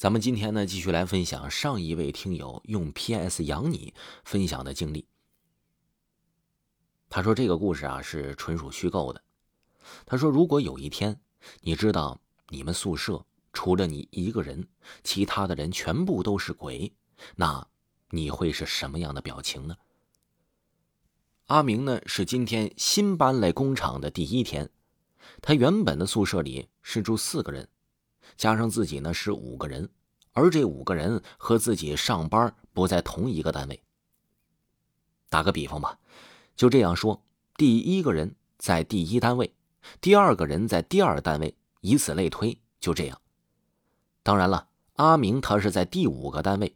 咱们今天呢，继续来分享上一位听友用 PS 养你分享的经历。他说这个故事啊是纯属虚构的。他说，如果有一天你知道你们宿舍除了你一个人，其他的人全部都是鬼，那你会是什么样的表情呢？阿明呢是今天新搬来工厂的第一天，他原本的宿舍里是住四个人。加上自己呢是五个人，而这五个人和自己上班不在同一个单位。打个比方吧，就这样说：第一个人在第一单位，第二个人在第二单位，以此类推，就这样。当然了，阿明他是在第五个单位，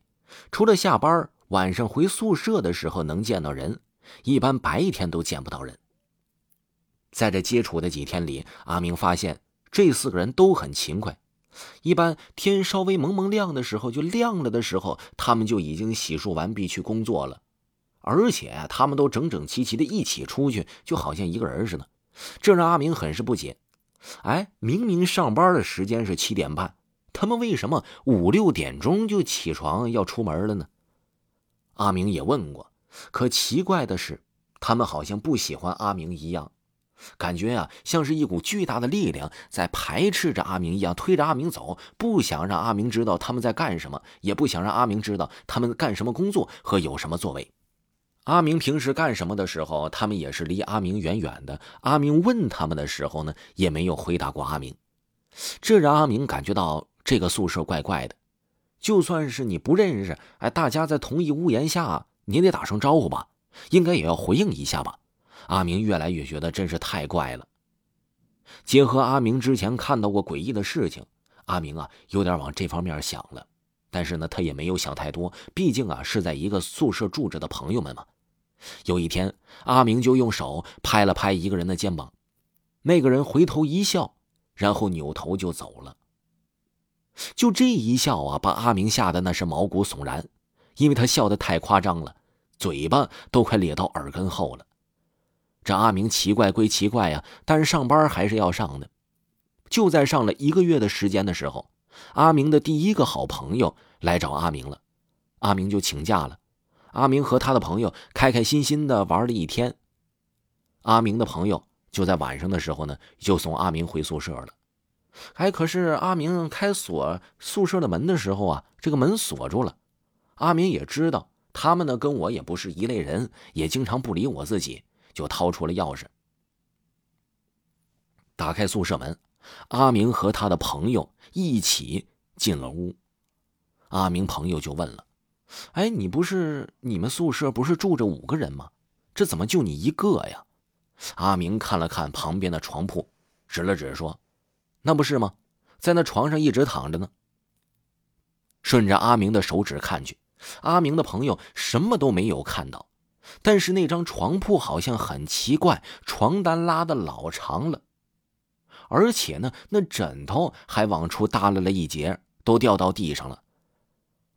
除了下班晚上回宿舍的时候能见到人，一般白天都见不到人。在这接触的几天里，阿明发现这四个人都很勤快。一般天稍微蒙蒙亮的时候，就亮了的时候，他们就已经洗漱完毕去工作了，而且他们都整整齐齐的一起出去，就好像一个人似的。这让阿明很是不解。哎，明明上班的时间是七点半，他们为什么五六点钟就起床要出门了呢？阿明也问过，可奇怪的是，他们好像不喜欢阿明一样。感觉呀，像是一股巨大的力量在排斥着阿明一样，推着阿明走，不想让阿明知道他们在干什么，也不想让阿明知道他们干什么工作和有什么作为。阿明平时干什么的时候，他们也是离阿明远远的。阿明问他们的时候呢，也没有回答过阿明。这让阿明感觉到这个宿舍怪怪的。就算是你不认识，哎，大家在同一屋檐下，你得打声招呼吧，应该也要回应一下吧。阿明越来越觉得真是太怪了。结合阿明之前看到过诡异的事情，阿明啊有点往这方面想了。但是呢，他也没有想太多，毕竟啊是在一个宿舍住着的朋友们嘛。有一天，阿明就用手拍了拍一个人的肩膀，那个人回头一笑，然后扭头就走了。就这一笑啊，把阿明吓得那是毛骨悚然，因为他笑得太夸张了，嘴巴都快咧到耳根后了。这阿明奇怪归奇怪呀，但是上班还是要上的。就在上了一个月的时间的时候，阿明的第一个好朋友来找阿明了，阿明就请假了。阿明和他的朋友开开心心的玩了一天。阿明的朋友就在晚上的时候呢，就送阿明回宿舍了。哎，可是阿明开锁宿舍的门的时候啊，这个门锁住了。阿明也知道他们呢跟我也不是一类人，也经常不理我自己。就掏出了钥匙，打开宿舍门，阿明和他的朋友一起进了屋。阿明朋友就问了：“哎，你不是你们宿舍不是住着五个人吗？这怎么就你一个呀？”阿明看了看旁边的床铺，指了指说：“那不是吗？在那床上一直躺着呢。”顺着阿明的手指看去，阿明的朋友什么都没有看到。但是那张床铺好像很奇怪，床单拉的老长了，而且呢，那枕头还往出耷拉了一截，都掉到地上了。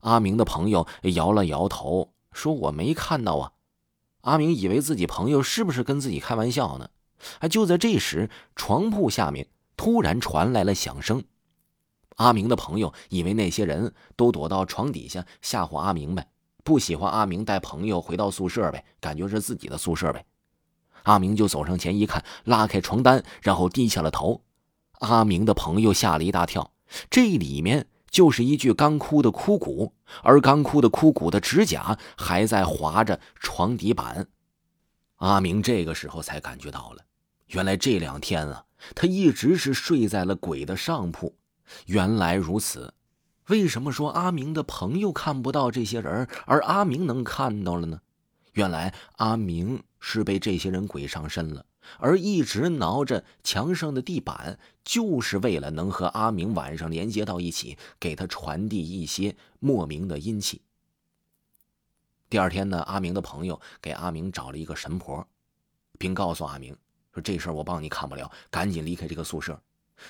阿明的朋友摇了摇头，说：“我没看到啊。”阿明以为自己朋友是不是跟自己开玩笑呢？哎，就在这时，床铺下面突然传来了响声。阿明的朋友以为那些人都躲到床底下吓唬阿明呗。不喜欢阿明带朋友回到宿舍呗，感觉是自己的宿舍呗。阿明就走上前一看，拉开床单，然后低下了头。阿明的朋友吓了一大跳，这里面就是一具干枯的枯骨，而干枯的枯骨的指甲还在划着床底板。阿明这个时候才感觉到了，原来这两天啊，他一直是睡在了鬼的上铺。原来如此。为什么说阿明的朋友看不到这些人，而阿明能看到了呢？原来阿明是被这些人鬼上身了，而一直挠着墙上的地板，就是为了能和阿明晚上连接到一起，给他传递一些莫名的阴气。第二天呢，阿明的朋友给阿明找了一个神婆，并告诉阿明说：“这事儿我帮你看不了，赶紧离开这个宿舍。”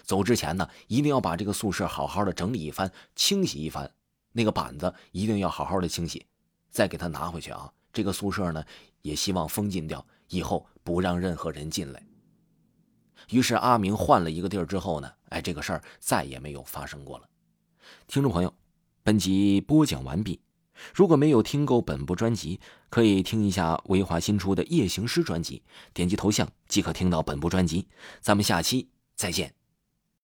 走之前呢，一定要把这个宿舍好好的整理一番，清洗一番。那个板子一定要好好的清洗，再给他拿回去啊。这个宿舍呢，也希望封禁掉，以后不让任何人进来。于是阿明换了一个地儿之后呢，哎，这个事儿再也没有发生过了。听众朋友，本集播讲完毕。如果没有听够本部专辑，可以听一下维华新出的《夜行诗》专辑，点击头像即可听到本部专辑。咱们下期再见。